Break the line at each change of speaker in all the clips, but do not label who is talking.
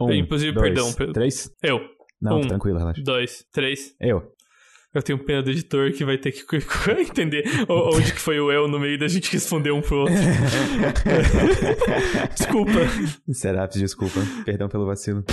Um,
Inclusive,
dois,
perdão, per-
Três?
Eu.
Não,
Um.
tranquilo, relaxa.
Dois, três.
Eu.
Eu tenho pena do editor que vai ter que entender onde que foi o eu no meio da gente responder um pro outro. Desculpa.
Seraps, desculpa. Perdão pelo vacilo.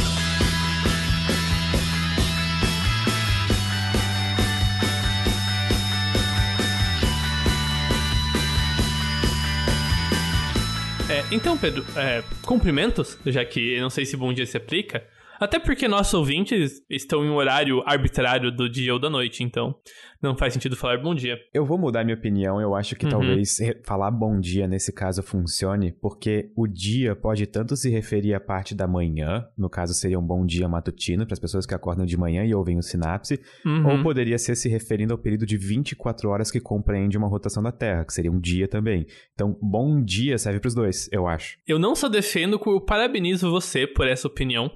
Então, Pedro, é, cumprimentos, já que não sei se bom dia se aplica. Até porque nossos ouvintes estão em um horário arbitrário do dia ou da noite, então não faz sentido falar bom dia.
Eu vou mudar minha opinião. Eu acho que
Uhum.
talvez falar bom dia nesse caso funcione, porque o dia pode tanto se referir à parte da manhã, no caso seria um bom dia matutino para as pessoas que acordam de manhã e ouvem o sinapse,
Uhum.
ou poderia ser se referindo ao período de 24 horas que compreende uma rotação da Terra, que seria um dia também. Então, bom dia serve para os dois, eu acho.
Eu não só defendo, eu parabenizo você por essa opinião.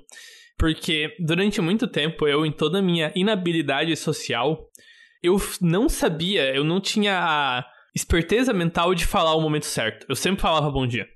Porque durante muito tempo, eu, em toda a minha inabilidade social, eu não sabia, eu não tinha a esperteza mental de falar o momento certo. Eu sempre falava bom dia.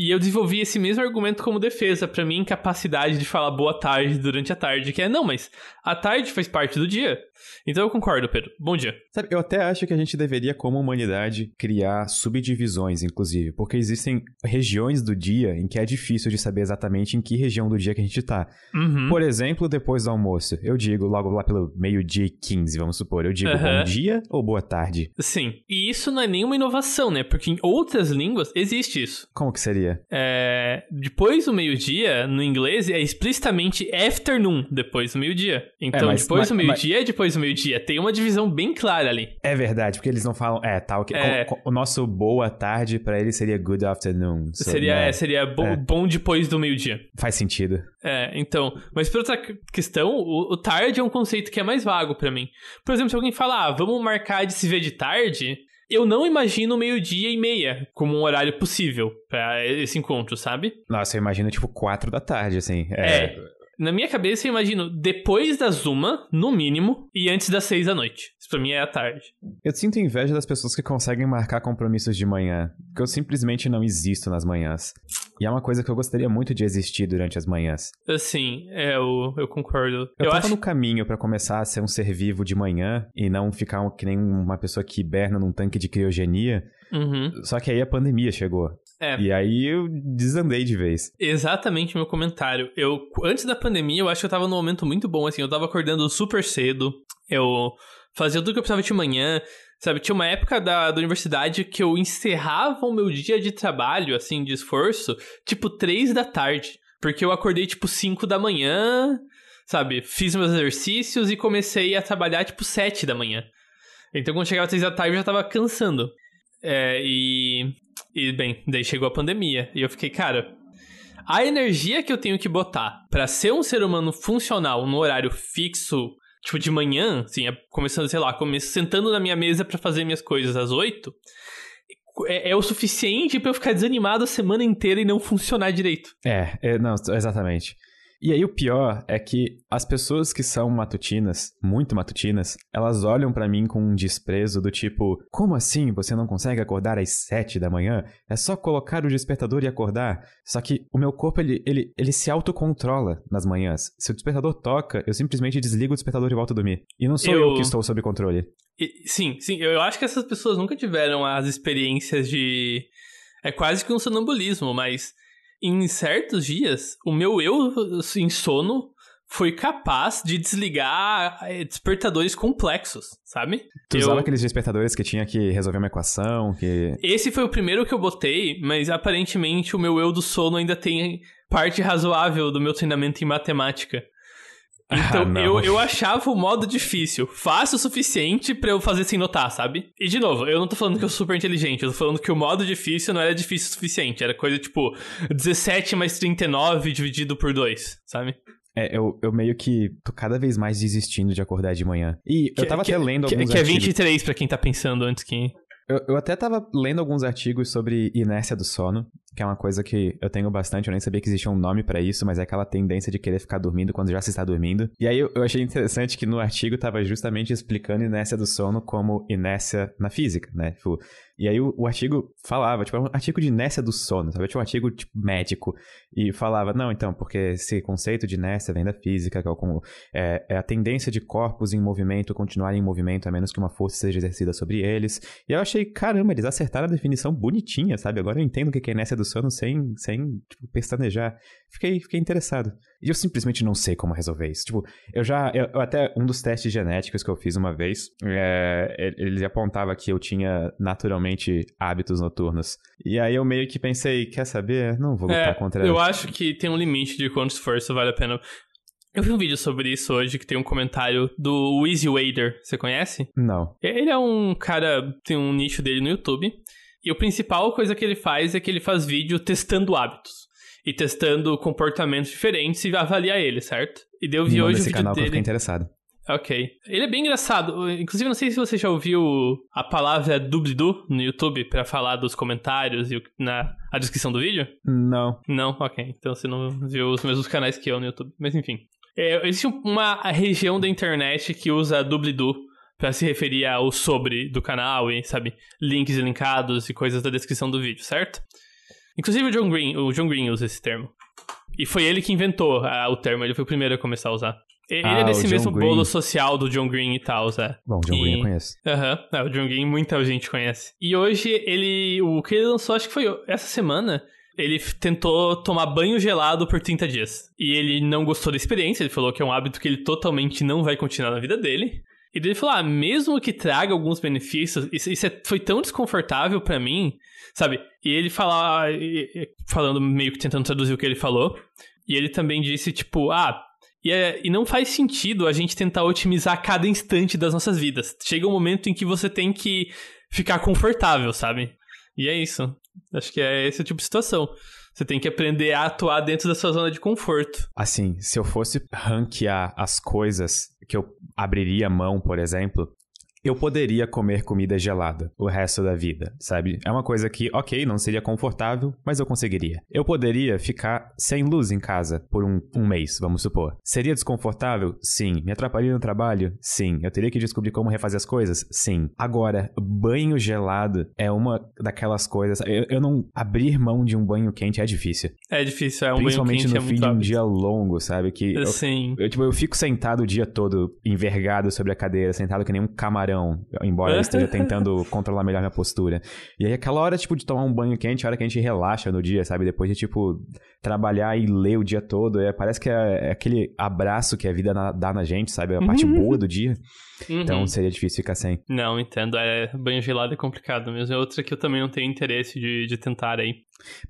E eu desenvolvi esse mesmo argumento como defesa pra minha incapacidade de falar boa tarde durante a tarde, que é, não, mas a tarde faz parte do dia. Então eu concordo, Pedro. Bom dia.
Sabe, eu até acho que a gente deveria, como humanidade, criar subdivisões, inclusive, porque existem regiões do dia em que é difícil de saber exatamente em que região do dia que a gente tá.
Uhum.
Por exemplo, depois do almoço, eu digo logo lá pelo meio-dia e 15, vamos supor, eu digo
Aham.
bom dia ou boa tarde?
Sim. E isso não é nenhuma inovação, né? Porque em outras línguas existe isso.
Como que seria?
É, depois do meio-dia, no inglês, é explicitamente afternoon, depois do meio-dia. Então,
mas-
depois
mas-
do meio-dia é depois do meio-dia. Tem uma divisão bem clara ali.
É verdade, porque eles não falam, é, tal, que
É.
o nosso boa tarde pra eles seria good afternoon. So,
seria
né,
é, seria bo-
É.
bom depois do meio-dia.
Faz sentido.
É, então. Mas por outra questão, o, o tarde é um conceito que é mais vago pra mim. Por exemplo, se alguém fala, ah, vamos marcar de se ver de tarde, eu não imagino meio-dia e meia como um horário possível pra esse encontro, sabe?
Nossa, eu imagino tipo quatro da tarde, assim.
É. Na minha cabeça, eu imagino depois das uma, no mínimo, e antes das seis da noite. Isso pra mim é a tarde.
Eu sinto inveja das pessoas que conseguem marcar compromissos de manhã, porque eu simplesmente não existo nas manhãs. E é uma coisa que eu gostaria muito de existir durante as manhãs.
Assim, é, eu, eu concordo.
Eu,
Eu,
tava
acho.
no caminho pra começar a ser um ser vivo de manhã e não ficar um- que nem uma pessoa que hiberna num tanque de criogenia.
Uhum.
Só que aí a pandemia chegou.
É.
E aí eu desandei de vez.
Exatamente o meu comentário. Eu, antes da pandemia, eu acho que eu tava num momento muito bom, assim. Eu tava acordando super cedo. Eu fazia tudo que eu precisava de manhã. Sabe, tinha uma época da, da universidade que eu encerrava o meu dia de trabalho, assim, de esforço, tipo, três da tarde. Porque eu acordei, tipo, cinco da manhã, sabe? Fiz meus exercícios e comecei a trabalhar, tipo, sete da manhã. Então, quando chegava três da tarde, eu já tava cansando. É, e... E, bem, daí chegou a pandemia. E eu fiquei, cara, a energia que eu tenho que botar pra ser um ser humano funcional no horário fixo, tipo de manhã, assim, é- começando, sei lá, come- sentando na minha mesa pra fazer minhas coisas às oito, é, é o suficiente pra eu ficar desanimado a semana inteira e não funcionar direito.
É, é, não, exatamente. E aí o pior é que as pessoas que são matutinas, muito matutinas, elas olham pra mim com um desprezo do tipo: como assim você não consegue acordar às sete da manhã? É só colocar o despertador e acordar. Só que o meu corpo ele, ele, ele se autocontrola nas manhãs. Se o despertador toca, eu simplesmente desligo o despertador e volto a dormir. E não sou eu,
Eu-
que estou sob controle.
Sim, sim, eu acho que essas pessoas nunca tiveram as experiências de. É quase que um sonambulismo, mas em certos dias, o meu eu em sono foi capaz de desligar eh, despertadores complexos, sabe?
Tu
Eu-
usava aqueles despertadores que tinha que resolver uma equação, que.
Esse foi o primeiro que eu botei, mas aparentemente o meu eu do sono ainda tem parte razoável do meu treinamento em matemática. Então
Ah,
eu, eu achava o modo difícil fácil o suficiente pra eu fazer sem notar, sabe? E de novo, eu não tô falando que eu sou super inteligente, eu tô falando que o modo difícil não era difícil o suficiente, era coisa tipo 17 mais 39 dividido por 2, sabe?
É, eu, eu meio que tô cada vez mais desistindo de acordar de manhã. E eu tava
que,
até lendo
que,
alguns
que é
artigos.
23 pra quem tá pensando antes que.
Eu, eu até tava lendo alguns artigos sobre inércia do sono. que é uma coisa que eu tenho bastante, eu nem sabia que existia um nome para isso, mas é aquela tendência de querer ficar dormindo quando já se está dormindo. E aí eu, eu achei interessante que no artigo estava justamente explicando inércia do sono como inércia na física, né? Tipo, e aí o, o, artigo falava, tipo, é um artigo de inércia do sono, sabe? Tinha um artigo tipo, médico e falava, não, então, porque esse conceito de inércia vem da física, que é, é, é, a tendência de corpos em movimento continuarem em movimento a menos que uma força seja exercida sobre eles. E eu achei, caramba, eles acertaram a definição bonitinha, sabe? Agora eu entendo o que é inércia do sono sem, sem tipo, pestanejar. Fiquei, fiquei interessado. E eu simplesmente não sei como resolver isso. Tipo, eu já. Eu, eu até um dos testes genéticos que eu fiz uma vez, é, ele apontava que eu tinha naturalmente hábitos noturnos. E aí eu meio que pensei, quer saber? Não vou lutar é, contra
Eu acho que tem um limite de quanto esforço vale a pena. Eu vi um vídeo sobre isso hoje que tem um comentário do Easy Wader. Você conhece?
Não.
Ele é um cara, tem um nicho dele no YouTube. E a principal coisa que ele faz é que ele faz vídeo testando hábitos e testando comportamentos diferentes e avaliar ele, certo? E deu vi hoje
o vídeo canal dele. Eu interessado.
Ok. Ele é bem engraçado. Inclusive, não sei se você já ouviu a palavra doobly-doo no YouTube para falar dos comentários e na a descrição do vídeo?
Não.
Não? Ok. Então você não viu os mesmos canais que eu no YouTube. Mas enfim. É, existe uma região da internet que usa doobly-doo para se referir ao sobre do canal e, sabe, links e linkados e coisas da descrição do vídeo, certo? Inclusive o John Green, o John Green usa esse termo. E foi ele que inventou ah, o termo, ele foi o primeiro a começar a usar. Ele ah, é desse mesmo Green. bolo social do John Green e tal, Zé.
Bom, o John e... Green eu conheço.
Aham, uhum. é, o John Green muita gente conhece. E hoje ele, o que ele lançou, acho que foi essa semana, ele tentou tomar banho gelado por 30 dias. E ele não gostou da experiência, ele falou que é um hábito que ele totalmente não vai continuar na vida dele. E ele falou: ah, mesmo que traga alguns benefícios, isso, isso é, foi tão desconfortável para mim, sabe? E ele fala, falando meio que tentando traduzir o que ele falou. E ele também disse, tipo, ah, e, é, e não faz sentido a gente tentar otimizar cada instante das nossas vidas. Chega um momento em que você tem que ficar confortável, sabe? E é isso. Acho que é esse tipo de situação. Você tem que aprender a atuar dentro da sua zona de conforto.
Assim, se eu fosse ranquear as coisas que eu abriria mão, por exemplo, eu poderia comer comida gelada o resto da vida, sabe? É uma coisa que, ok, não seria confortável, mas eu conseguiria. Eu poderia ficar sem luz em casa por um, um mês, vamos supor. Seria desconfortável? Sim. Me atrapalharia no trabalho? Sim. Eu teria que descobrir como refazer as coisas? Sim. Agora, banho gelado é uma daquelas coisas. Eu, eu não. Abrir mão de um banho quente é difícil.
É difícil, é um Principalmente banho quente.
Principalmente no
é
fim de um dia longo, sabe? Que
Sim.
Eu, eu, tipo, eu fico sentado o dia todo, envergado sobre a cadeira, sentado que nem um camarão embora eu esteja tentando controlar melhor minha postura. E aí, aquela hora, tipo, de tomar um banho quente, a hora que a gente relaxa no dia, sabe? Depois de, tipo, trabalhar e ler o dia todo. É, parece que é, é aquele abraço que a vida na, dá na gente, sabe? A parte boa do dia. Uhum. Então seria difícil ficar sem.
Não, entendo. É, banho gelado é complicado mesmo. É outra que eu também não tenho interesse de, de tentar aí.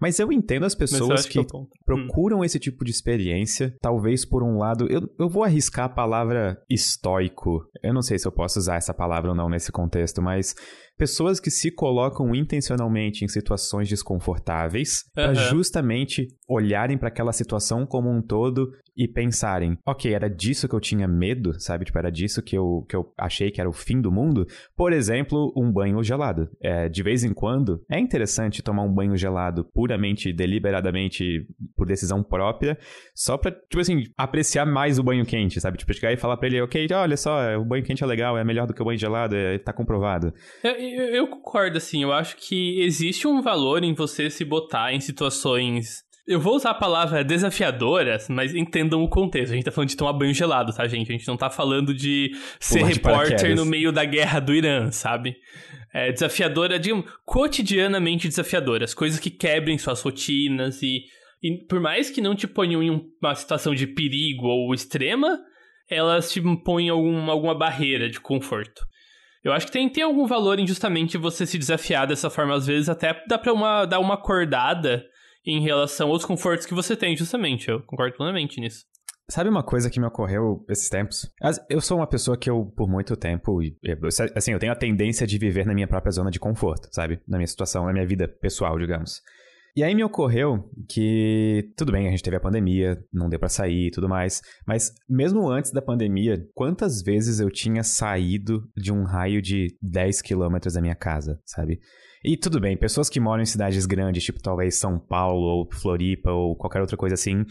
Mas eu entendo as pessoas que, que procuram hum. esse tipo de experiência, talvez por um lado. Eu, eu vou arriscar a palavra estoico. Eu não sei se eu posso usar essa palavra ou não nesse contexto, mas pessoas que se colocam intencionalmente em situações desconfortáveis uhum. para justamente olharem para aquela situação como um todo e pensarem, ok, era disso que eu tinha medo, sabe? Tipo, era disso que eu, que eu achei que era o fim do mundo. Por exemplo, um banho gelado. É, de vez em quando, é interessante tomar um banho gelado puramente, deliberadamente, por decisão própria, só pra, tipo assim, apreciar mais o banho quente, sabe? Tipo, chegar e falar pra ele, ok, olha só, o banho quente é legal, é melhor do que o banho gelado, é, tá comprovado.
É, eu, concordo, assim. Eu acho que existe um valor em você se botar em situações eu vou usar a palavra desafiadoras, mas entendam o contexto. A gente tá falando de tomar banho gelado, tá, gente? A gente não tá falando de ser repórter no meio da guerra do Irã, sabe? É, desafiadora, digamos, cotidianamente desafiadoras. Coisas que quebrem suas rotinas e, e por mais que não te ponham em uma situação de perigo ou extrema, elas te põem algum, alguma barreira de conforto. Eu acho que tem, tem algum valor em justamente você se desafiar dessa forma, às vezes até dá pra uma, dar uma acordada em relação aos confortos que você tem, justamente. Eu concordo plenamente nisso.
Sabe uma coisa que me ocorreu esses tempos? Eu sou uma pessoa que eu, por muito tempo, assim, eu tenho a tendência de viver na minha própria zona de conforto, sabe? Na minha situação, na minha vida pessoal, digamos. E aí me ocorreu que, tudo bem, a gente teve a pandemia, não deu para sair e tudo mais, mas mesmo antes da pandemia, quantas vezes eu tinha saído de um raio de 10 quilômetros da minha casa, sabe? E tudo bem, pessoas que moram em cidades grandes, tipo talvez São Paulo ou Floripa ou qualquer outra coisa assim,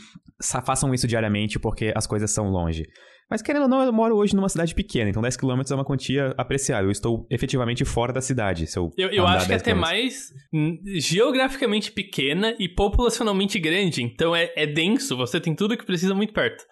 façam isso diariamente porque as coisas são longe. Mas querendo ou não, eu moro hoje numa cidade pequena, então 10 km é uma quantia apreciável. Eu estou efetivamente fora da cidade. Se eu
eu, eu acho que é até mais geograficamente pequena e populacionalmente grande. Então é, é denso, você tem tudo que precisa muito perto.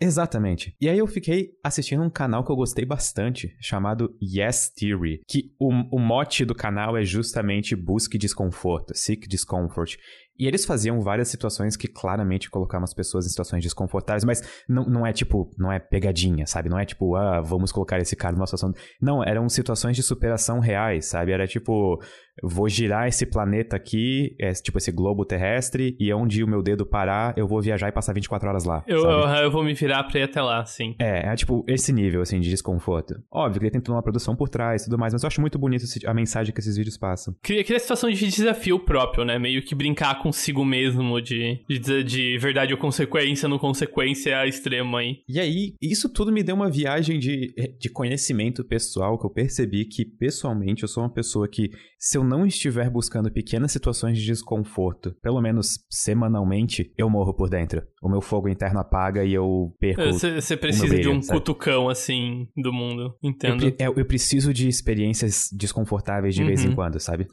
Exatamente. E aí eu fiquei assistindo um canal que eu gostei bastante, chamado Yes Theory, que o, o mote do canal é justamente busque desconforto, seek discomfort. E eles faziam várias situações que claramente colocavam as pessoas em situações desconfortáveis, mas não, não é tipo, não é pegadinha, sabe? Não é tipo, ah, vamos colocar esse cara numa situação. Não, eram situações de superação reais, sabe? Era tipo, vou girar esse planeta aqui, é, tipo esse globo terrestre, e onde o meu dedo parar, eu vou viajar e passar 24 horas lá.
Eu, eu, eu, vou me virar pra ir até lá, sim.
É, é tipo esse nível, assim, de desconforto. Óbvio que ele tem toda uma produção por trás e tudo mais, mas eu acho muito bonito a mensagem que esses vídeos passam.
Cria, cria situação de desafio próprio, né? Meio que brincar consigo mesmo, de, de, de verdade ou consequência no consequência extrema aí.
E aí, isso tudo me deu uma viagem de, de conhecimento pessoal que eu percebi que, pessoalmente, eu sou uma pessoa que, se eu não estiver buscando pequenas situações de desconforto, pelo menos semanalmente, eu morro por dentro. O meu fogo interno apaga e eu perco.
Você precisa brilho, de um sabe? cutucão, assim, do mundo. Entendo.
Eu, eu, eu preciso de experiências desconfortáveis de uhum. vez em uhum. quando, sabe?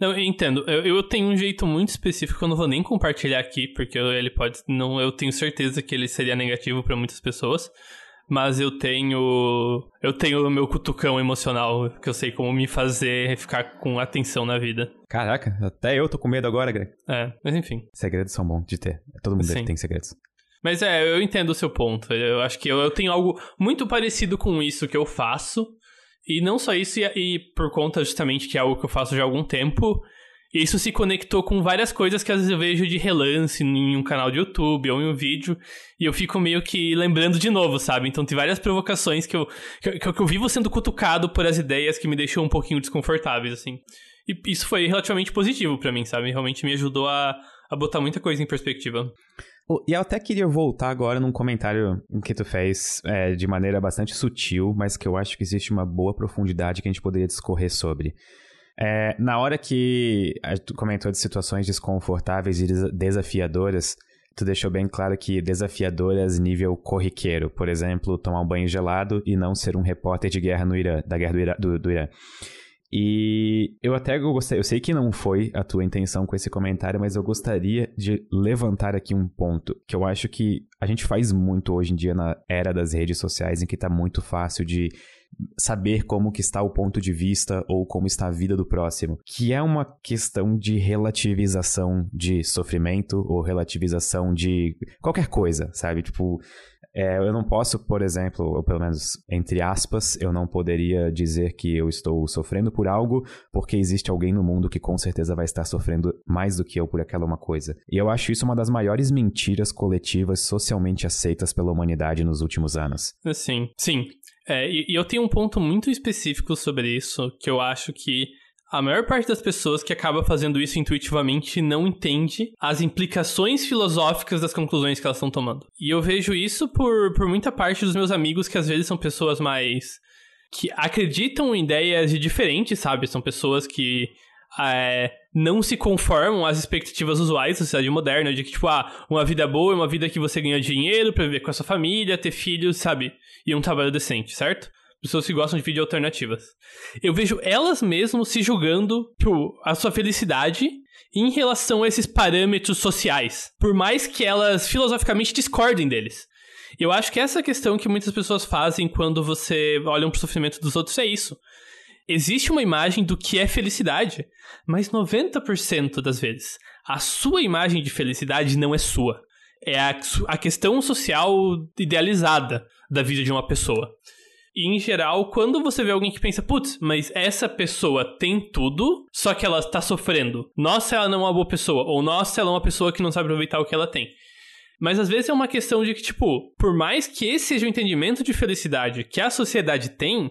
Não, eu entendo. Eu, eu, tenho um jeito muito específico que eu não vou nem compartilhar aqui, porque ele pode. não Eu tenho certeza que ele seria negativo para muitas pessoas mas eu tenho eu tenho o meu cutucão emocional que eu sei como me fazer ficar com atenção na vida.
Caraca, até eu tô com medo agora, Greg.
É, mas enfim.
Segredos são bons de ter. Todo mundo tem segredos.
Mas é, eu entendo o seu ponto. Eu acho que eu, eu tenho algo muito parecido com isso que eu faço. E não só isso, e, e por conta justamente que é algo que eu faço já há algum tempo, isso se conectou com várias coisas que às vezes eu vejo de relance em um canal de YouTube ou em um vídeo, e eu fico meio que lembrando de novo, sabe? Então tem várias provocações que eu, que, que eu vivo sendo cutucado por as ideias que me deixam um pouquinho desconfortáveis, assim. E isso foi relativamente positivo para mim, sabe? Realmente me ajudou a, a botar muita coisa em perspectiva.
E eu até queria voltar agora num comentário que tu fez é, de maneira bastante sutil, mas que eu acho que existe uma boa profundidade que a gente poderia discorrer sobre. É, na hora que tu comentou de situações desconfortáveis e desafiadoras, tu deixou bem claro que desafiadoras nível corriqueiro, por exemplo, tomar um banho gelado e não ser um repórter de guerra no Irã, da guerra do Irã. Do, do Irã. E eu até gostei, eu sei que não foi a tua intenção com esse comentário, mas eu gostaria de levantar aqui um ponto que eu acho que a gente faz muito hoje em dia na era das redes sociais, em que está muito fácil de saber como que está o ponto de vista ou como está a vida do próximo, que é uma questão de relativização de sofrimento ou relativização de qualquer coisa, sabe? Tipo, é, eu não posso, por exemplo, ou pelo menos entre aspas, eu não poderia dizer que eu estou sofrendo por algo porque existe alguém no mundo que com certeza vai estar sofrendo mais do que eu por aquela uma coisa. E eu acho isso uma das maiores mentiras coletivas socialmente aceitas pela humanidade nos últimos anos.
Sim, sim. É, e, e eu tenho um ponto muito específico sobre isso, que eu acho que a maior parte das pessoas que acaba fazendo isso intuitivamente não entende as implicações filosóficas das conclusões que elas estão tomando. E eu vejo isso por, por muita parte dos meus amigos que às vezes são pessoas mais. que acreditam em ideias diferentes, sabe? São pessoas que é, não se conformam às expectativas usuais da sociedade moderna, de que, tipo, ah, uma vida boa é uma vida que você ganha dinheiro pra viver com a sua família, ter filhos, sabe? E um trabalho decente, certo? pessoas que gostam de vídeo alternativas. Eu vejo elas mesmo se julgando por a sua felicidade em relação a esses parâmetros sociais, por mais que elas filosoficamente discordem deles. Eu acho que essa questão que muitas pessoas fazem quando você olha para o sofrimento dos outros é isso. Existe uma imagem do que é felicidade, mas 90% das vezes a sua imagem de felicidade não é sua. É a, a questão social idealizada da vida de uma pessoa. E em geral, quando você vê alguém que pensa, putz, mas essa pessoa tem tudo, só que ela tá sofrendo. Nossa, ela não é uma boa pessoa. Ou nossa, ela é uma pessoa que não sabe aproveitar o que ela tem. Mas às vezes é uma questão de que, tipo, por mais que esse seja o entendimento de felicidade que a sociedade tem,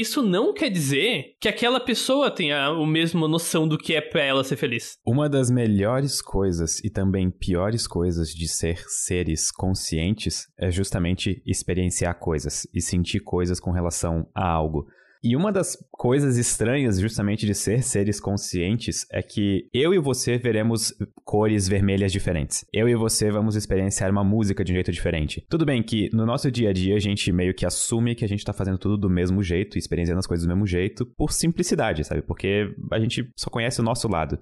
isso não quer dizer que aquela pessoa tenha a mesma noção do que é pra ela ser feliz.
Uma das melhores coisas e também piores coisas de ser seres conscientes é justamente experienciar coisas e sentir coisas com relação a algo. E uma das coisas estranhas, justamente, de ser seres conscientes é que eu e você veremos cores vermelhas diferentes. Eu e você vamos experienciar uma música de um jeito diferente. Tudo bem que no nosso dia a dia a gente meio que assume que a gente tá fazendo tudo do mesmo jeito, experienciando as coisas do mesmo jeito, por simplicidade, sabe? Porque a gente só conhece o nosso lado.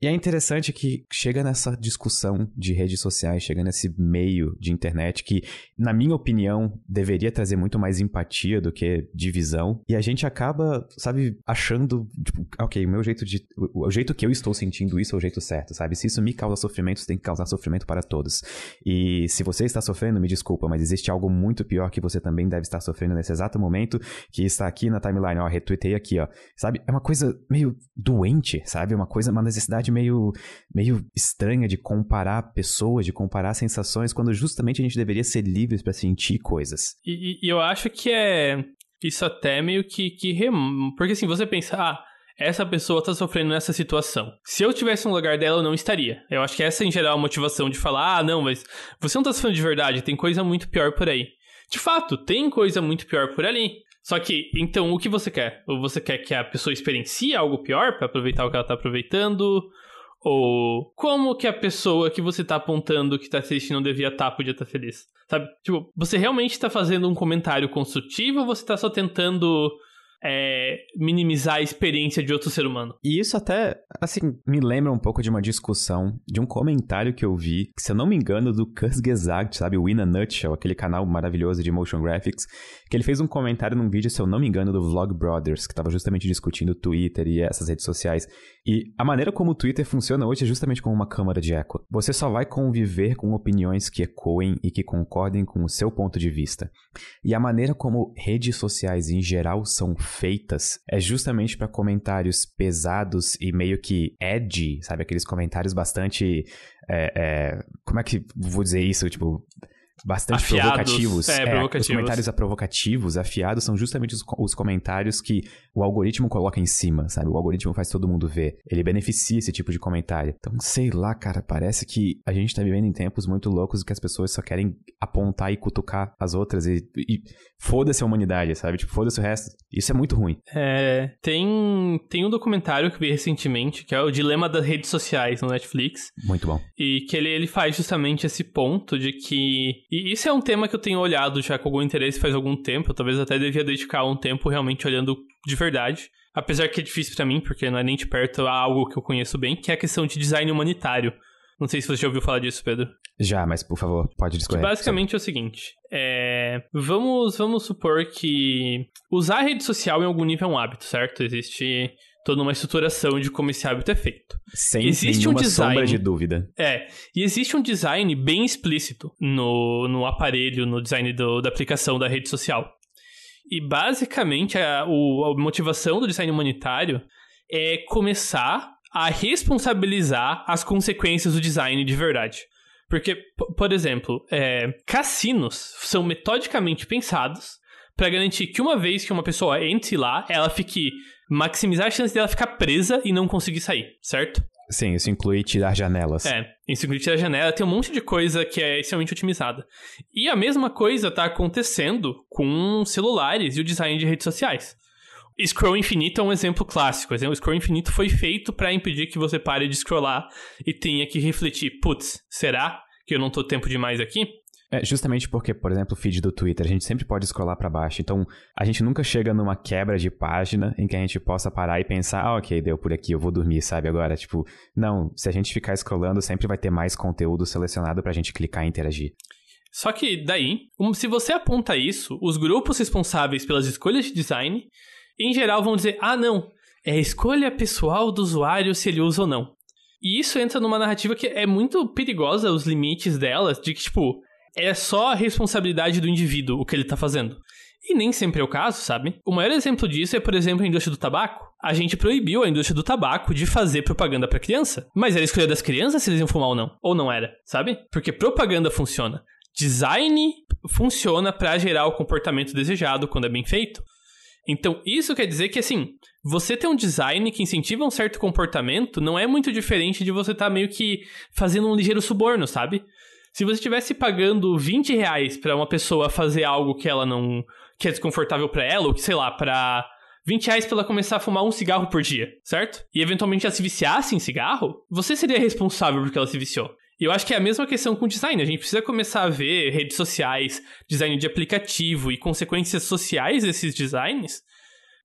E é interessante que chega nessa discussão de redes sociais, chega nesse meio de internet que, na minha opinião, deveria trazer muito mais empatia do que divisão. E a gente acaba, sabe, achando, tipo, ok, o meu jeito de. O, o jeito que eu estou sentindo isso é o jeito certo, sabe? Se isso me causa sofrimento, isso tem que causar sofrimento para todos. E se você está sofrendo, me desculpa, mas existe algo muito pior que você também deve estar sofrendo nesse exato momento, que está aqui na timeline, ó, retuitei aqui, ó. Sabe? É uma coisa meio doente, sabe? Uma coisa, uma necessidade meio, meio estranha de comparar pessoas, de comparar sensações, quando justamente a gente deveria ser livres para sentir coisas.
E, e, eu acho que é isso até meio que, que rem... porque assim, você pensa, ah, essa pessoa tá sofrendo nessa situação. Se eu tivesse no lugar dela, eu não estaria. Eu acho que essa em geral é a motivação de falar, ah, não, mas você não tá sofrendo de verdade, tem coisa muito pior por aí. De fato, tem coisa muito pior por ali. Só que, então, o que você quer? Ou você quer que a pessoa experiencie algo pior para aproveitar o que ela tá aproveitando? Ou como que a pessoa que você tá apontando que tá triste não devia estar, tá, podia estar tá feliz? Sabe? Tipo, você realmente tá fazendo um comentário construtivo ou você tá só tentando é, minimizar a experiência de outro ser humano.
E isso até, assim, me lembra um pouco de uma discussão, de um comentário que eu vi, que se eu não me engano, do Cus Gesagt, sabe? O In a Nutshell, aquele canal maravilhoso de motion graphics, que ele fez um comentário num vídeo, se eu não me engano, do Vlog Brothers, que estava justamente discutindo Twitter e essas redes sociais. E a maneira como o Twitter funciona hoje é justamente como uma câmara de eco. Você só vai conviver com opiniões que ecoem e que concordem com o seu ponto de vista. E a maneira como redes sociais em geral são feitas é justamente para comentários pesados e meio que edgy, sabe? Aqueles comentários bastante. É, é, como é que vou dizer isso? Tipo bastante
afiados,
provocativos.
É,
é,
provocativos.
Os comentários provocativos, afiados, são justamente os, os, comentários que o algoritmo coloca em cima, sabe? O algoritmo faz todo mundo ver. Ele beneficia esse tipo de comentário. Então, sei lá, cara, parece que a gente tá vivendo em tempos muito loucos que as pessoas só querem apontar e cutucar as outras e, e foda-se a humanidade, sabe? Tipo, foda-se o resto. Isso é muito ruim.
É, tem, tem um documentário que vi recentemente, que é o Dilema das Redes Sociais no Netflix.
Muito bom.
E que ele, ele faz justamente esse ponto de que e isso é um tema que eu tenho olhado já com algum interesse faz algum tempo. Eu talvez até devia dedicar um tempo realmente olhando de verdade. Apesar que é difícil para mim, porque não é nem de perto algo que eu conheço bem, que é a questão de design humanitário. Não sei se você já ouviu falar disso, Pedro.
Já, mas por favor, pode discorrer.
Que basicamente é o seguinte: é... vamos, vamos supor que usar a rede social em algum nível é um hábito, certo? Existe toda uma estruturação de como esse hábito é feito.
Sem existe nenhuma um design, sombra de dúvida.
É, e existe um design bem explícito no, no aparelho, no design do, da aplicação da rede social. E basicamente a, o, a motivação do design humanitário é começar a responsabilizar as consequências do design de verdade. Porque, por exemplo, é, cassinos são metodicamente pensados para garantir que uma vez que uma pessoa entre lá, ela fique maximizar a chance dela ficar presa e não conseguir sair, certo?
Sim, isso inclui tirar janelas.
É, isso inclui tirar janela, tem um monte de coisa que é extremamente otimizada. E a mesma coisa tá acontecendo com celulares e o design de redes sociais. Scroll infinito é um exemplo clássico. O scroll infinito foi feito para impedir que você pare de scrollar e tenha que refletir, putz, será que eu não tô tempo demais aqui?
É justamente porque, por exemplo, o feed do Twitter, a gente sempre pode scrollar para baixo. Então, a gente nunca chega numa quebra de página em que a gente possa parar e pensar, ah, ok, deu por aqui, eu vou dormir, sabe? Agora, tipo, não, se a gente ficar scrollando, sempre vai ter mais conteúdo selecionado pra gente clicar e interagir.
Só que daí, se você aponta isso, os grupos responsáveis pelas escolhas de design, em geral vão dizer, ah, não, é a escolha pessoal do usuário se ele usa ou não. E isso entra numa narrativa que é muito perigosa, os limites dela, de que, tipo, é só a responsabilidade do indivíduo o que ele tá fazendo. E nem sempre é o caso, sabe? O maior exemplo disso é, por exemplo, a indústria do tabaco. A gente proibiu a indústria do tabaco de fazer propaganda para criança. Mas era escolha das crianças se eles iam fumar ou não. Ou não era, sabe? Porque propaganda funciona. Design funciona para gerar o comportamento desejado quando é bem feito. Então, isso quer dizer que, assim, você ter um design que incentiva um certo comportamento não é muito diferente de você estar tá meio que fazendo um ligeiro suborno, sabe? Se você estivesse pagando 20 reais pra uma pessoa fazer algo que ela não. que é desconfortável para ela, ou que, sei lá, pra 20 reais pra ela começar a fumar um cigarro por dia, certo? E eventualmente ela se viciasse em cigarro, você seria responsável porque ela se viciou. E eu acho que é a mesma questão com design. A gente precisa começar a ver redes sociais, design de aplicativo e consequências sociais desses designs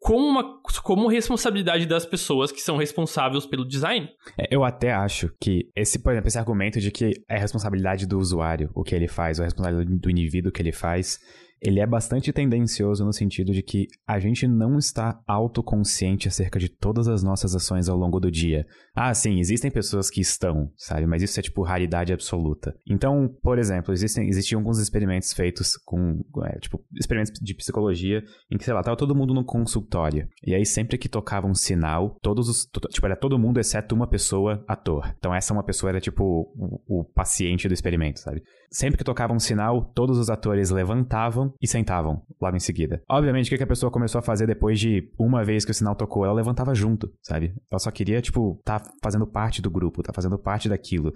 como, uma, como responsabilidade das pessoas que são responsáveis pelo design.
É, eu até acho que esse, por exemplo, esse argumento de que é responsabilidade do usuário o que ele faz, ou é responsabilidade do indivíduo o que ele faz, ele é bastante tendencioso no sentido de que a gente não está autoconsciente acerca de todas as nossas ações ao longo do dia. Ah, sim, existem pessoas que estão, sabe? Mas isso é tipo raridade absoluta. Então, por exemplo, existem, existiam alguns experimentos feitos com, é, tipo, experimentos de psicologia em que, sei lá, tava todo mundo no consultório. E aí sempre que tocava um sinal, todos os, tipo, era todo mundo exceto uma pessoa ator. Então essa uma pessoa era tipo o, o paciente do experimento, sabe? Sempre que tocava um sinal, todos os atores levantavam e sentavam logo em seguida. Obviamente, o que a pessoa começou a fazer depois de uma vez que o sinal tocou? Ela levantava junto, sabe? Ela só queria, tipo, tá fazendo parte do grupo, tá fazendo parte daquilo.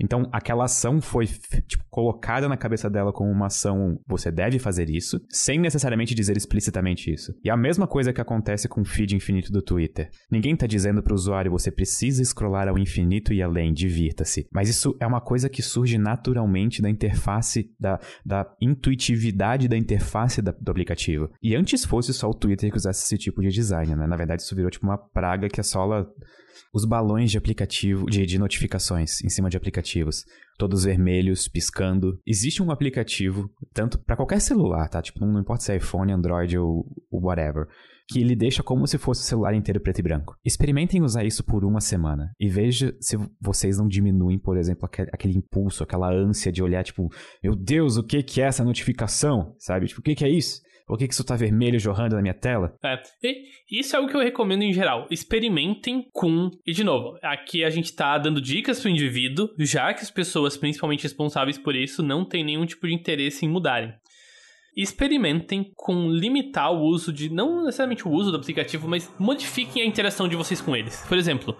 Então, aquela ação foi tipo, colocada na cabeça dela como uma ação, você deve fazer isso, sem necessariamente dizer explicitamente isso. E a mesma coisa que acontece com o feed infinito do Twitter. Ninguém está dizendo para o usuário, você precisa scrollar ao infinito e além, divirta-se. Mas isso é uma coisa que surge naturalmente da interface, da, da intuitividade da interface da, do aplicativo. E antes fosse só o Twitter que usasse esse tipo de design, né? Na verdade, isso virou tipo uma praga que assola os balões de aplicativo, de, de notificações em cima de aplicativos, todos vermelhos, piscando. Existe um aplicativo, tanto para qualquer celular, tá? Tipo, não importa se é iPhone, Android ou, ou whatever, que ele deixa como se fosse o celular inteiro preto e branco. Experimentem usar isso por uma semana e veja se vocês não diminuem, por exemplo, aquele, impulso, aquela ânsia de olhar, tipo, meu Deus, o que, que é essa notificação? Sabe? Tipo, o que, que é isso? Por que, que isso tá vermelho jorrando na minha tela?
É, e isso é o que eu recomendo em geral. Experimentem com. E de novo, aqui a gente tá dando dicas pro indivíduo, já que as pessoas, principalmente responsáveis por isso, não têm nenhum tipo de interesse em mudarem experimentem com limitar o uso de, não necessariamente o uso do aplicativo, mas modifiquem a interação de vocês com eles. Por exemplo,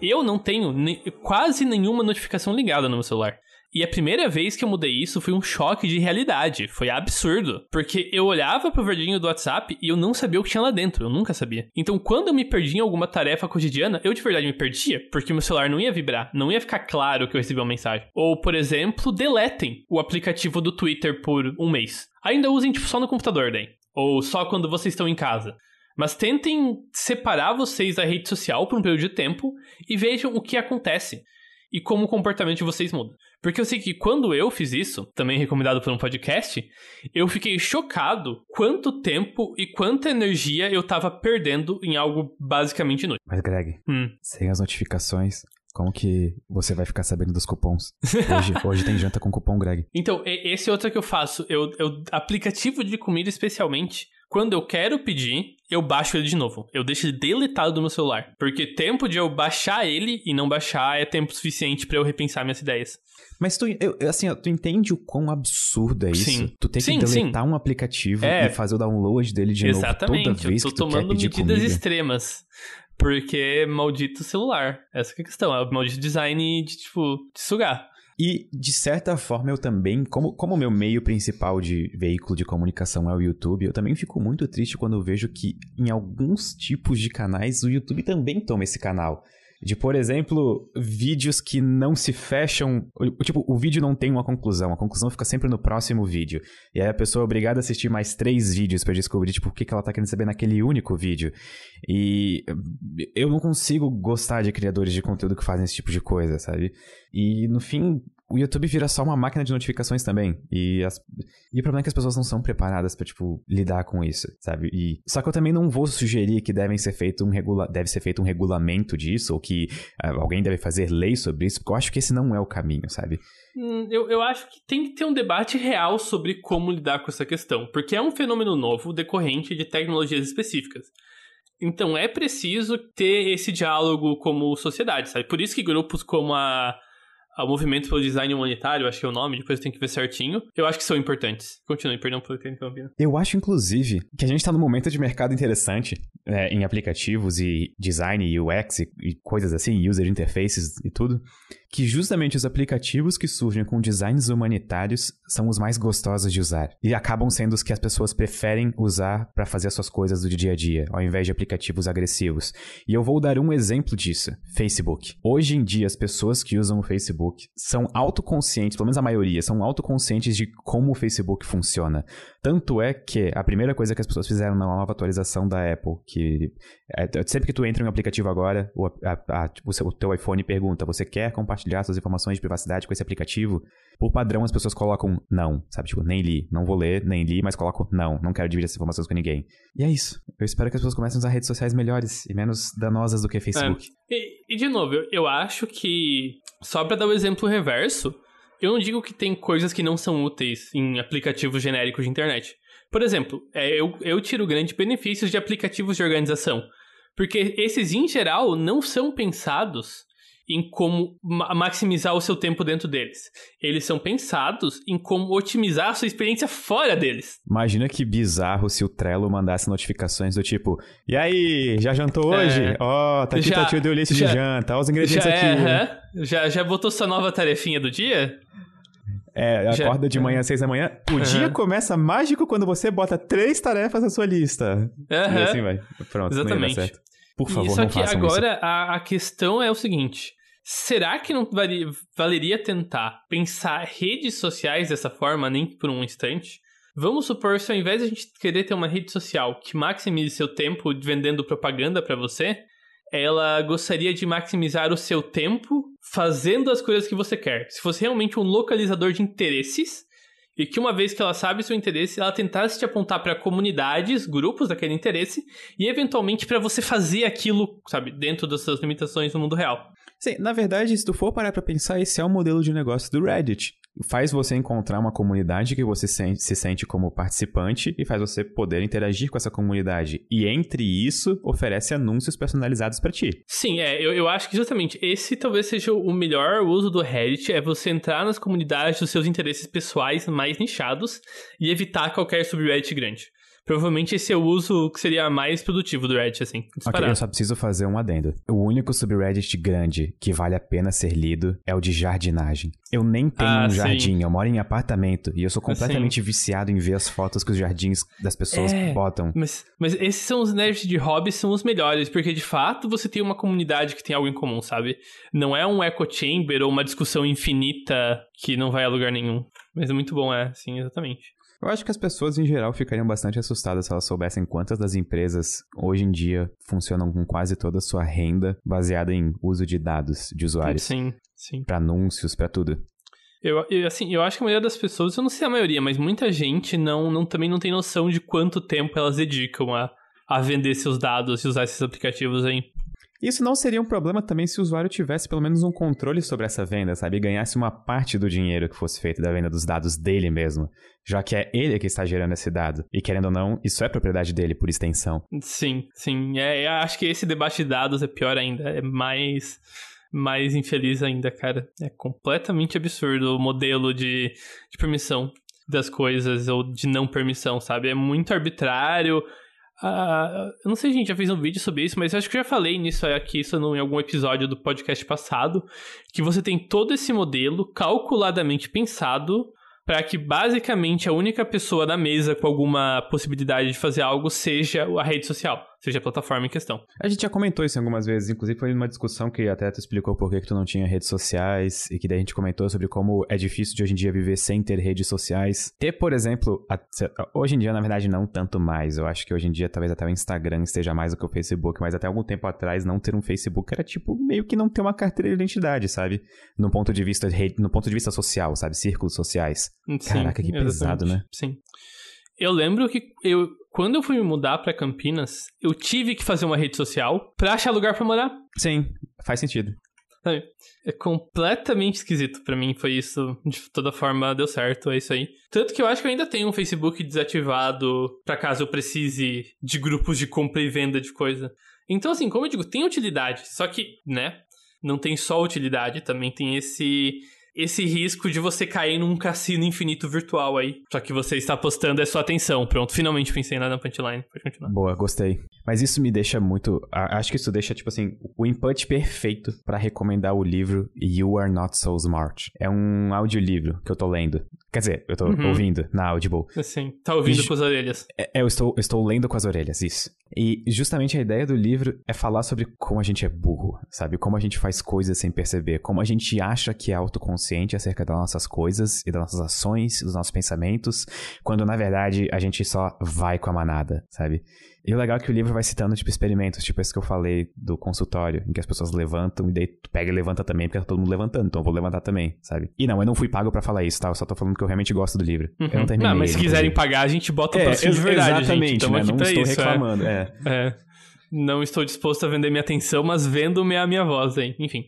eu não tenho ne quase nenhuma notificação ligada no meu celular. E a primeira vez que eu mudei isso foi um choque de realidade. Foi absurdo. Porque eu olhava pro verdinho do WhatsApp e eu não sabia o que tinha lá dentro. Eu nunca sabia. Então, quando eu me perdi em alguma tarefa cotidiana, eu de verdade me perdia. Porque meu celular não ia vibrar. Não ia ficar claro que eu recebi uma mensagem. Ou, por exemplo, deletem o aplicativo do Twitter por um mês. Ainda usem, tipo, só no computador daí. Ou só quando vocês estão em casa. Mas tentem separar vocês da rede social por um período de tempo e vejam o que acontece e como o comportamento de vocês muda. Porque eu sei que quando eu fiz isso, também recomendado por um podcast, eu fiquei chocado quanto tempo e quanta energia eu tava perdendo em algo basicamente inútil.
Mas, Greg, hum. sem as notificações, como que você vai ficar sabendo dos cupons? Hoje, hoje tem janta com cupom Greg.
Então, esse é outro que eu faço. Eu, eu, aplicativo de comida especialmente, quando eu quero pedir, eu baixo ele de novo. Eu deixo ele deletado do meu celular. Porque tempo de eu baixar ele e não baixar é tempo suficiente para eu repensar minhas ideias.
Mas tu, eu, assim, tu entende o quão absurdo é isso? Sim. Tu tem que sim, deletar sim. um aplicativo é. e fazer o download dele de
Exatamente.
novo toda vez
eu
tô
que tu tomando medidas
comida.
extremas. Porque é maldito celular. Essa é a questão. É o maldito design de, tipo, de sugar.
E, de certa forma, eu também, como, como meu meio principal de veículo de comunicação é o YouTube, eu também fico muito triste quando vejo que em alguns tipos de canais o YouTube também toma esse canal. De, por exemplo, vídeos que não se fecham. Tipo, o vídeo não tem uma conclusão. A conclusão fica sempre no próximo vídeo. E aí a pessoa é obrigada a assistir mais três vídeos para descobrir, tipo, o que, que ela tá querendo saber naquele único vídeo. E eu não consigo gostar de criadores de conteúdo que fazem esse tipo de coisa, sabe? E no fim, o YouTube vira só uma máquina de notificações também. E, as... e o problema é que as pessoas não são preparadas para tipo, lidar com isso, sabe? E... Só que eu também não vou sugerir que devem ser feito um regula... deve ser feito um regulamento disso, ou que uh, alguém deve fazer lei sobre isso, porque eu acho que esse não é o caminho, sabe?
Hum, eu, eu acho que tem que ter um debate real sobre como lidar com essa questão, porque é um fenômeno novo decorrente de tecnologias específicas. Então é preciso ter esse diálogo como sociedade, sabe? Por isso que grupos como a ao movimento pelo design humanitário, acho que é o nome, depois tem que ver certinho. Eu acho que são importantes. Continue, perdão por ter interrompido.
Eu acho, inclusive, que a gente está num momento de mercado interessante é, em aplicativos e design e UX e, e coisas assim, user interfaces e tudo, que justamente os aplicativos que surgem com designs humanitários são os mais gostosos de usar e acabam sendo os que as pessoas preferem usar para fazer as suas coisas do dia a dia, ao invés de aplicativos agressivos. E eu vou dar um exemplo disso: Facebook. Hoje em dia, as pessoas que usam o Facebook são autoconscientes, pelo menos a maioria, são autoconscientes de como o Facebook funciona. Tanto é que a primeira coisa que as pessoas fizeram na nova atualização da Apple, que é, sempre que tu entra em um aplicativo agora, o, a, a, o, seu, o teu iPhone pergunta: você quer compartilhar compartilhar suas informações de privacidade com esse aplicativo, por padrão as pessoas colocam não, sabe? Tipo, nem li, não vou ler, nem li, mas coloco não, não quero dividir essas informações com ninguém. E é isso. Eu espero que as pessoas comecem a usar redes sociais melhores e menos danosas do que Facebook.
É. E, e, de novo, eu, eu acho que, só pra dar o um exemplo reverso, eu não digo que tem coisas que não são úteis em aplicativos genéricos de internet. Por exemplo, é, eu, eu tiro grandes benefícios de aplicativos de organização. Porque esses, em geral, não são pensados em como maximizar o seu tempo dentro deles. Eles são pensados em como otimizar a sua experiência fora deles.
Imagina que bizarro se o Trello mandasse notificações do tipo: E aí, já jantou é. hoje? Ó, oh, tá aqui já, tua tio lista de janta, olha os ingredientes
já
aqui.
É, já, já botou sua nova tarefinha do dia?
É, acorda de manhã às seis da manhã. O uhum. dia começa mágico quando você bota três tarefas na sua lista. Uhum. E assim vai. Pronto,
Exatamente.
Não ia dar certo. Por favor,
Só
não
que
façam
agora
isso.
A, a questão é o seguinte: será que não valeria, valeria tentar pensar redes sociais dessa forma, nem por um instante? Vamos supor se ao invés de a gente querer ter uma rede social que maximize seu tempo vendendo propaganda para você, ela gostaria de maximizar o seu tempo fazendo as coisas que você quer. Se fosse realmente um localizador de interesses, e que uma vez que ela sabe seu interesse, ela tentasse te apontar para comunidades, grupos daquele interesse e eventualmente para você fazer aquilo, sabe, dentro das suas limitações no mundo real.
Sim, na verdade, se tu for parar pra pensar, esse é o modelo de negócio do Reddit. Faz você encontrar uma comunidade que você se sente como participante e faz você poder interagir com essa comunidade. E entre isso, oferece anúncios personalizados para ti.
Sim, é, eu, eu acho que justamente esse talvez seja o melhor uso do Reddit, é você entrar nas comunidades dos seus interesses pessoais mais nichados e evitar qualquer subreddit grande. Provavelmente esse é o uso que seria mais produtivo do Reddit, assim.
Ok, eu só preciso fazer um adendo. O único subreddit grande que vale a pena ser lido é o de jardinagem. Eu nem tenho ah, um jardim, eu moro em apartamento e eu sou completamente sim. viciado em ver as fotos que os jardins das pessoas é, botam.
Mas, mas esses são os nerds de hobby, são os melhores, porque de fato você tem uma comunidade que tem algo em comum, sabe? Não é um echo chamber ou uma discussão infinita que não vai a lugar nenhum. Mas é muito bom, é, sim, exatamente.
Eu acho que as pessoas em geral ficariam bastante assustadas se elas soubessem quantas das empresas hoje em dia funcionam com quase toda a sua renda baseada em uso de dados de usuários.
Sim, sim.
Para anúncios, para tudo.
Eu, eu, assim, eu acho que a maioria das pessoas, eu não sei a maioria, mas muita gente não, não também não tem noção de quanto tempo elas dedicam a, a vender seus dados e usar esses aplicativos aí.
Isso não seria um problema também se o usuário tivesse pelo menos um controle sobre essa venda, sabe? E ganhasse uma parte do dinheiro que fosse feito da venda dos dados dele mesmo, já que é ele que está gerando esse dado. E querendo ou não, isso é propriedade dele por extensão.
Sim, sim. É, acho que esse debate de dados é pior ainda. É mais mais infeliz ainda, cara. É completamente absurdo o modelo de, de permissão das coisas ou de não permissão, sabe? É muito arbitrário. Uh, eu não sei se a gente já fez um vídeo sobre isso, mas acho que eu já falei nisso aqui isso em algum episódio do podcast passado, que você tem todo esse modelo calculadamente pensado para que basicamente a única pessoa na mesa com alguma possibilidade de fazer algo seja a rede social, seja a plataforma em questão.
A gente já comentou isso algumas vezes, inclusive foi uma discussão que até tu explicou por que, que tu não tinha redes sociais e que daí a gente comentou sobre como é difícil de hoje em dia viver sem ter redes sociais. Ter, por exemplo, a, hoje em dia na verdade não tanto mais, eu acho que hoje em dia talvez até o Instagram esteja mais do que o Facebook, mas até algum tempo atrás não ter um Facebook era tipo meio que não ter uma carteira de identidade, sabe? No ponto de vista, no ponto de vista social, sabe? Círculos sociais. Sim, Caraca, que exatamente. pesado, né?
Sim. Eu lembro que eu, quando eu fui me mudar para Campinas, eu tive que fazer uma rede social pra achar lugar para morar.
Sim, faz sentido.
É completamente esquisito para mim, foi isso. De toda forma, deu certo, é isso aí. Tanto que eu acho que eu ainda tenho um Facebook desativado para caso eu precise de grupos de compra e venda de coisa. Então, assim, como eu digo, tem utilidade, só que, né, não tem só utilidade, também tem esse esse risco de você cair num cassino infinito virtual aí. Só que você está apostando é sua atenção. Pronto, finalmente pensei na punchline. Pode continuar.
Boa, gostei. Mas isso me deixa muito. Acho que isso deixa, tipo assim, o input perfeito para recomendar o livro You Are Not So Smart. É um audiolivro que eu tô lendo. Quer dizer, eu tô uhum. ouvindo na Audible.
Sim, tá ouvindo Ju com as orelhas.
É, eu estou, eu estou lendo com as orelhas, isso. E justamente a ideia do livro é falar sobre como a gente é burro, sabe? Como a gente faz coisas sem perceber, como a gente acha que é autoconsciente acerca das nossas coisas e das nossas ações, dos nossos pensamentos, quando na verdade a gente só vai com a manada, sabe? E o legal é que o livro vai citando, tipo, experimentos, tipo esse que eu falei do consultório, em que as pessoas levantam e daí tu pega e levanta também, porque tá todo mundo levantando, então eu vou levantar também, sabe? E não, eu não fui pago para falar isso, tá? Eu só tô falando que eu realmente gosto do livro. Uhum. Eu não terminei.
Não, mas se quiserem pagar, a gente bota o é,
de verdade, Exatamente, gente.
né?
Não estou
isso,
é. reclamando, é.
é. é. Não estou disposto a vender minha atenção, mas vendo minha, minha voz, hein? Enfim.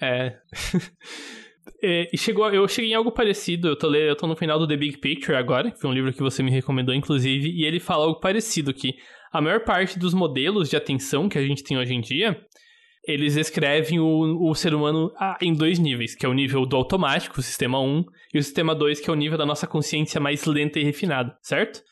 É... É, e chegou, eu cheguei em algo parecido. Eu tô, lendo, eu tô no final do The Big Picture agora, que foi um livro que você me recomendou, inclusive, e ele fala algo parecido: que a maior parte dos modelos de atenção que a gente tem hoje em dia, eles escrevem o, o ser humano em dois níveis, que é o nível do automático, o sistema 1, e o sistema 2, que é o nível da nossa consciência mais lenta e refinada, certo?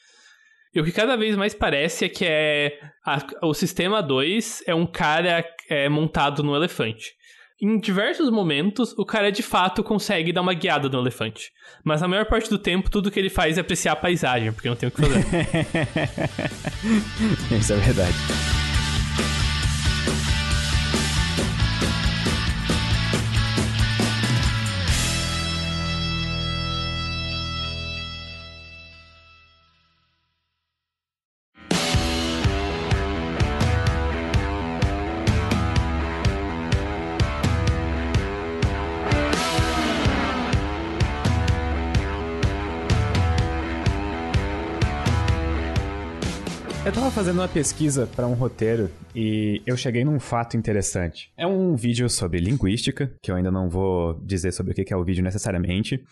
E o que cada vez mais parece é que é a, o sistema 2 é um cara é, montado no elefante. Em diversos momentos, o cara de fato consegue dar uma guiada no elefante. Mas na maior parte do tempo, tudo que ele faz é apreciar a paisagem, porque não tem o que fazer.
Isso é verdade. Tava fazendo uma pesquisa para um roteiro e eu cheguei num fato interessante. É um vídeo sobre linguística, que eu ainda não vou dizer sobre o que é o vídeo necessariamente.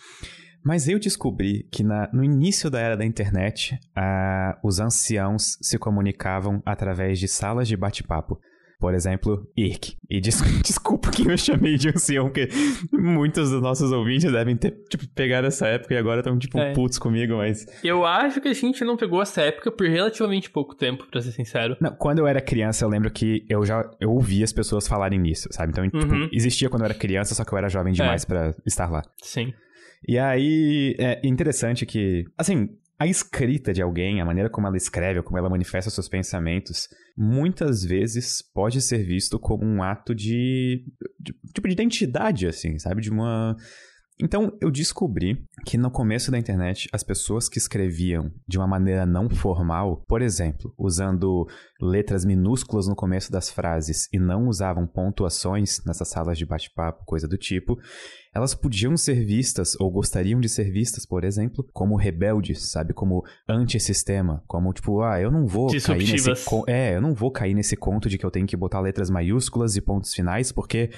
Mas eu descobri que na, no início da era da internet, uh, os anciãos se comunicavam através de salas de bate-papo. Por exemplo, IRC. E des desculpa que eu chamei de ancião, porque muitos dos nossos ouvintes devem ter, tipo, pegado essa época e agora estão, tipo, é. putos comigo, mas...
Eu acho que a gente não pegou essa época por relativamente pouco tempo, pra ser sincero.
Não, quando eu era criança, eu lembro que eu já eu ouvia as pessoas falarem nisso, sabe? Então, tipo, uhum. existia quando eu era criança, só que eu era jovem demais é. para estar lá.
Sim.
E aí, é interessante que, assim, a escrita de alguém, a maneira como ela escreve, como ela manifesta seus pensamentos, muitas vezes pode ser visto como um ato de, de tipo de identidade, assim, sabe? De uma então, eu descobri que no começo da internet, as pessoas que escreviam de uma maneira não formal, por exemplo, usando letras minúsculas no começo das frases e não usavam pontuações nessas salas de bate-papo, coisa do tipo, elas podiam ser vistas ou gostariam de ser vistas, por exemplo, como rebeldes, sabe, como antissistema, como tipo, ah, eu não vou cair nesse é, eu não vou cair nesse conto de que eu tenho que botar letras maiúsculas e pontos finais porque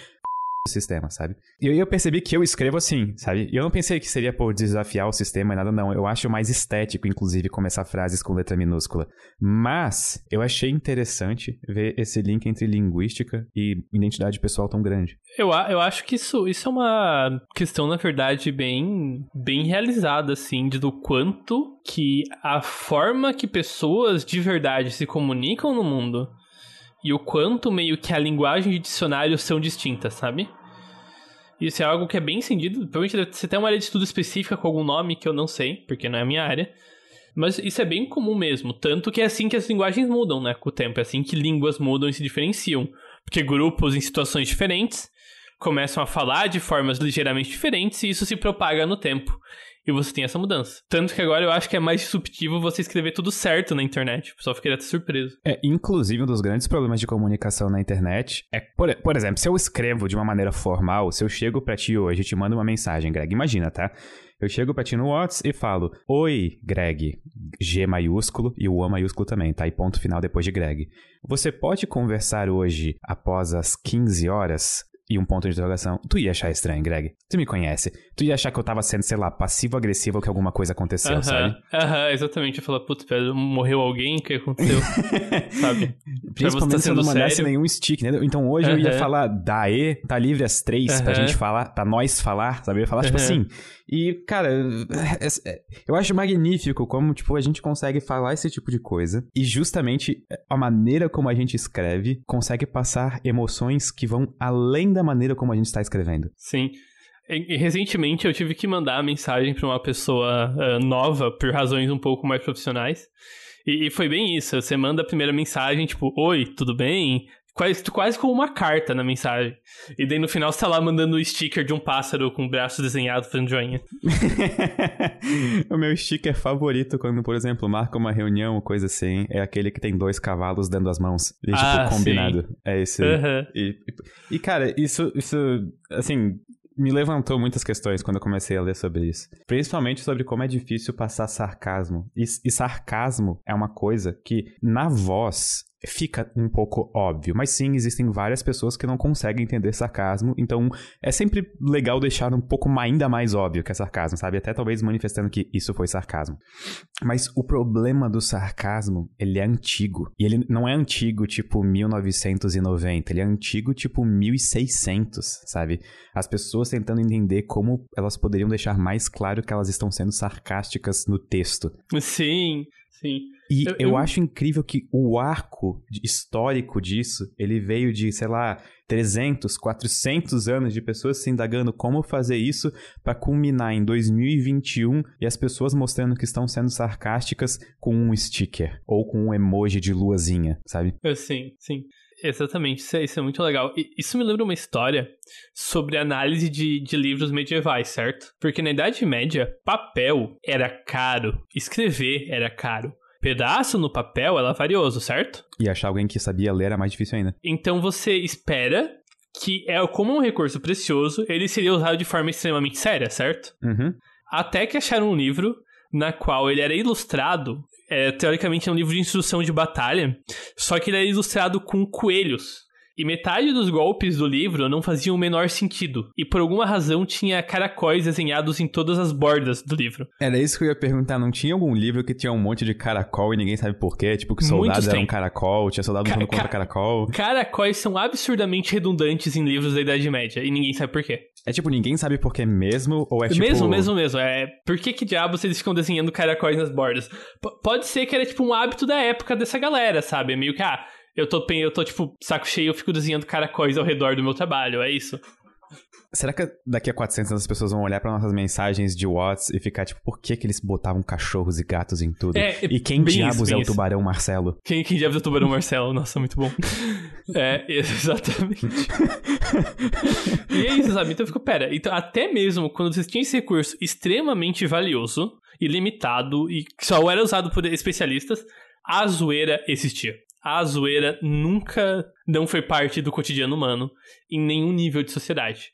sistema, sabe? E eu percebi que eu escrevo assim, sabe? E eu não pensei que seria por desafiar o sistema e nada, não. Eu acho mais estético, inclusive, começar frases com letra minúscula. Mas eu achei interessante ver esse link entre linguística e identidade pessoal tão grande.
Eu, eu acho que isso, isso é uma questão, na verdade, bem, bem realizada, assim, de do quanto que a forma que pessoas de verdade se comunicam no mundo e o quanto meio que a linguagem de dicionário são distintas, sabe? Isso é algo que é bem encendido. Provavelmente você tem uma área de estudo específica com algum nome que eu não sei, porque não é a minha área. Mas isso é bem comum mesmo. Tanto que é assim que as linguagens mudam, né, com o tempo. É assim que línguas mudam e se diferenciam. Porque grupos em situações diferentes começam a falar de formas ligeiramente diferentes e isso se propaga no tempo e você tem essa mudança. Tanto que agora eu acho que é mais disruptivo você escrever tudo certo na internet. O pessoal ficaria até surpreso.
É, inclusive, um dos grandes problemas de comunicação na internet é, por, por exemplo, se eu escrevo de uma maneira formal, se eu chego pra ti hoje e te mando uma mensagem, Greg, imagina, tá? Eu chego pra ti no WhatsApp e falo: Oi, Greg. G maiúsculo e o O maiúsculo também, tá? E ponto final depois de Greg. Você pode conversar hoje após as 15 horas? E um ponto de interrogação. Tu ia achar estranho, Greg. Tu me conhece. Tu ia achar que eu tava sendo, sei lá, passivo-agressivo ou que alguma coisa aconteceu, uh -huh. sabe?
Aham, uh -huh, exatamente. Eu falo, putz, morreu alguém? O que aconteceu? sabe?
Principalmente tá se eu não mandasse sério. nenhum stick, né? Então hoje uh -huh. eu ia falar, daê, tá livre às três pra gente falar, pra nós falar, sabe? Eu ia falar, tipo assim. E, cara, é, é, eu acho magnífico como, tipo, a gente consegue falar esse tipo de coisa e justamente a maneira como a gente escreve consegue passar emoções que vão além da maneira como a gente está escrevendo.
Sim. Recentemente eu tive que mandar a mensagem para uma pessoa uh, nova por razões um pouco mais profissionais. E foi bem isso. Você manda a primeira mensagem, tipo, oi, tudo bem? Quase, quase como uma carta na mensagem. E daí no final você tá lá mandando o sticker de um pássaro com o braço desenhado fazendo joinha.
o meu sticker favorito quando, por exemplo, marca uma reunião ou coisa assim, é aquele que tem dois cavalos dando as mãos. E, tipo, ah, combinado. Sim. É esse. Uhum. E, e, cara, isso, isso, assim, me levantou muitas questões quando eu comecei a ler sobre isso. Principalmente sobre como é difícil passar sarcasmo. E, e sarcasmo é uma coisa que, na voz, fica um pouco óbvio. Mas sim, existem várias pessoas que não conseguem entender sarcasmo, então é sempre legal deixar um pouco ainda mais óbvio que é sarcasmo, sabe? Até talvez manifestando que isso foi sarcasmo. Mas o problema do sarcasmo, ele é antigo. E ele não é antigo tipo 1990, ele é antigo tipo 1600, sabe? As pessoas tentando entender como elas poderiam deixar mais claro que elas estão sendo sarcásticas no texto.
Sim, sim.
E eu, eu... eu, acho incrível que o arco histórico disso, ele veio de, sei lá, 300, 400 anos de pessoas se indagando como fazer isso para culminar em 2021 e as pessoas mostrando que estão sendo sarcásticas com um sticker ou com um emoji de luazinha, sabe?
Sim, sim. Exatamente, isso é, isso é, muito legal. E isso me lembra uma história sobre análise de, de livros medievais, certo? Porque na Idade Média, papel era caro, escrever era caro pedaço no papel era valioso, certo?
E achar alguém que sabia ler era mais difícil ainda.
Então você espera que é como um recurso precioso, ele seria usado de forma extremamente séria, certo?
Uhum.
Até que acharam um livro na qual ele era ilustrado, é, teoricamente é um livro de instrução de batalha, só que ele era ilustrado com coelhos. E metade dos golpes do livro não faziam o menor sentido. E por alguma razão tinha caracóis desenhados em todas as bordas do livro.
Era isso que eu ia perguntar. Não tinha algum livro que tinha um monte de caracol e ninguém sabe porquê? Tipo, que soldados eram um caracol, tinha soldado lutando contra caracol.
Caracóis são absurdamente redundantes em livros da Idade Média e ninguém sabe porquê.
É tipo, ninguém sabe porquê mesmo, ou é tipo...
Mesmo, mesmo, mesmo. É, por que que diabos eles ficam desenhando caracóis nas bordas? P pode ser que era tipo um hábito da época dessa galera, sabe? Meio que, ah, eu tô, eu tô, tipo, saco cheio, eu fico desenhando caracóis ao redor do meu trabalho, é isso.
Será que daqui a 400 anos as pessoas vão olhar para nossas mensagens de Whats e ficar tipo, por que que eles botavam cachorros e gatos em tudo? É, e quem diabos isso, é o isso. tubarão Marcelo?
Quem, quem diabos é o tubarão Marcelo? Nossa, muito bom. é, exatamente. e é isso, sabe? Então eu fico, pera, então, até mesmo quando vocês tinham esse recurso extremamente valioso e limitado e que só era usado por especialistas, a zoeira existia a zoeira nunca não foi parte do cotidiano humano em nenhum nível de sociedade.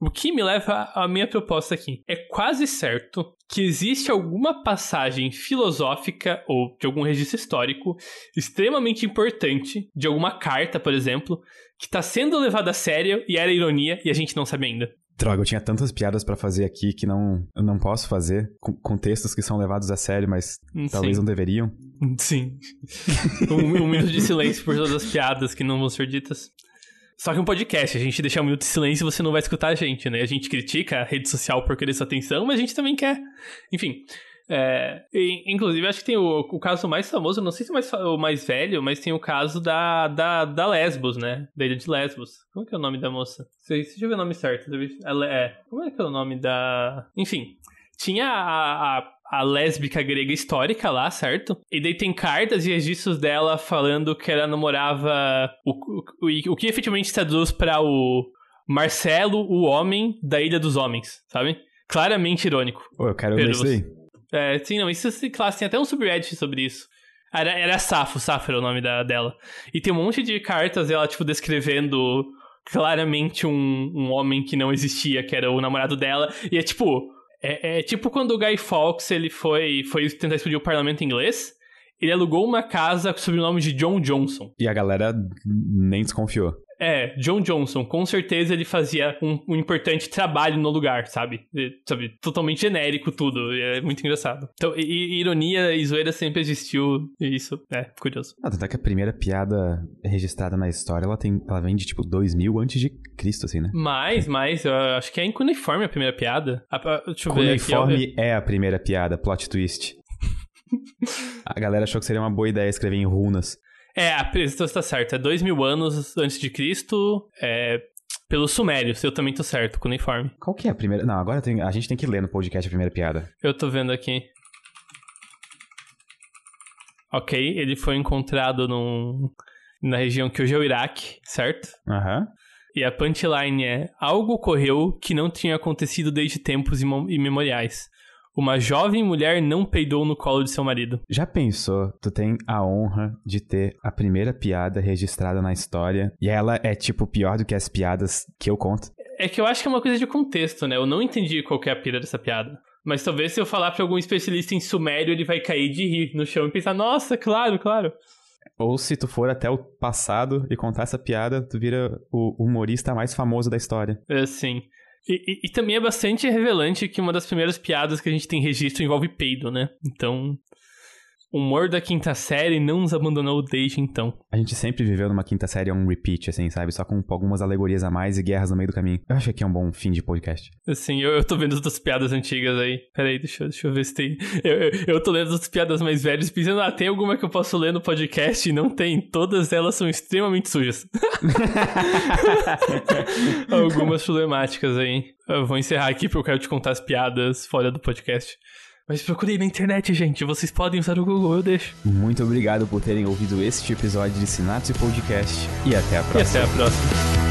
O que me leva à minha proposta aqui. É quase certo que existe alguma passagem filosófica ou de algum registro histórico extremamente importante, de alguma carta, por exemplo, que está sendo levada a sério e era ironia e a gente não sabe ainda.
Droga, eu tinha tantas piadas para fazer aqui que não, eu não posso fazer, com, com, textos que são levados a sério, mas Sim. talvez não deveriam.
Sim. um, um minuto de silêncio por todas as piadas que não vão ser ditas. Só que um podcast, a gente deixar um minuto de silêncio e você não vai escutar a gente, né? A gente critica a rede social por querer sua atenção, mas a gente também quer. Enfim. É, e, inclusive, acho que tem o, o caso mais famoso, não sei se é mais, o mais velho, mas tem o caso da, da, da Lesbos, né? Da ilha de Lesbos. Como é que é o nome da moça? Deixa eu ver o nome certo. É, como é que é o nome da. Enfim. Tinha a, a a lésbica grega histórica lá, certo? E daí tem cartas e registros dela falando que ela namorava o, o, o que efetivamente traduz para o Marcelo, o homem da Ilha dos Homens, sabe? Claramente irônico.
Pô, eu quero ver isso aí.
É, sim, não, isso classe, tem até um subreddit sobre isso. Era, era Safo, Safo era o nome da, dela. E tem um monte de cartas ela, tipo, descrevendo claramente um, um homem que não existia, que era o namorado dela. E é tipo. É, é tipo quando o Guy Fawkes ele foi, foi tentar explodir o parlamento inglês. Ele alugou uma casa sob o nome de John Johnson.
E a galera nem desconfiou.
É, John Johnson, com certeza ele fazia um, um importante trabalho no lugar, sabe? sabe? Totalmente genérico tudo. É muito engraçado. Então, e, ironia e zoeira sempre existiu. E isso é curioso.
Ah, tanto é que a primeira piada registrada na história, ela, tem, ela vem de tipo 2000 antes de Cristo, assim, né?
Mais, mais. Eu acho que é em Cuneiforme a primeira piada. A, a, deixa eu
Cuneiforme ver aqui, é a primeira piada, plot twist. a galera achou que seria uma boa ideia escrever em runas.
É, a então está certo. É dois mil anos antes de Cristo. É, pelos Sumérios, eu também tô certo, cuneiforme.
Qual que é a primeira? Não, agora tem... a gente tem que ler no podcast a primeira piada.
Eu tô vendo aqui. Ok, ele foi encontrado num... na região que hoje é o Iraque, certo?
Aham. Uhum.
E a punchline é: Algo ocorreu que não tinha acontecido desde tempos imemoriais. Uma jovem mulher não peidou no colo de seu marido.
Já pensou? Tu tem a honra de ter a primeira piada registrada na história e ela é tipo pior do que as piadas que eu conto?
É que eu acho que é uma coisa de contexto, né? Eu não entendi qual é a pira dessa piada. Mas talvez se eu falar pra algum especialista em sumério, ele vai cair de rir no chão e pensar, nossa, claro, claro.
Ou se tu for até o passado e contar essa piada, tu vira o humorista mais famoso da história.
É, sim. E, e, e, também é bastante revelante que uma das primeiras piadas que a gente tem registro envolve peido, né? Então, o humor da quinta série não nos abandonou desde então.
A gente sempre viveu numa quinta série um repeat, assim, sabe? Só com algumas alegorias a mais e guerras no meio do caminho. Eu acho que é um bom fim de podcast.
Assim, eu, eu tô vendo outras piadas antigas aí. Peraí, deixa, deixa eu ver se tem. Eu, eu, eu tô lendo outras piadas mais velhas, pensando, ah, tem alguma que eu posso ler no podcast? E não tem. Todas elas são extremamente sujas. algumas problemáticas aí. Eu vou encerrar aqui porque eu quero te contar as piadas fora do podcast. Mas procurei na internet, gente. Vocês podem usar o Google, eu deixo.
Muito obrigado por terem ouvido este episódio de Sinapse Podcast. E até a próxima.
E até a próxima.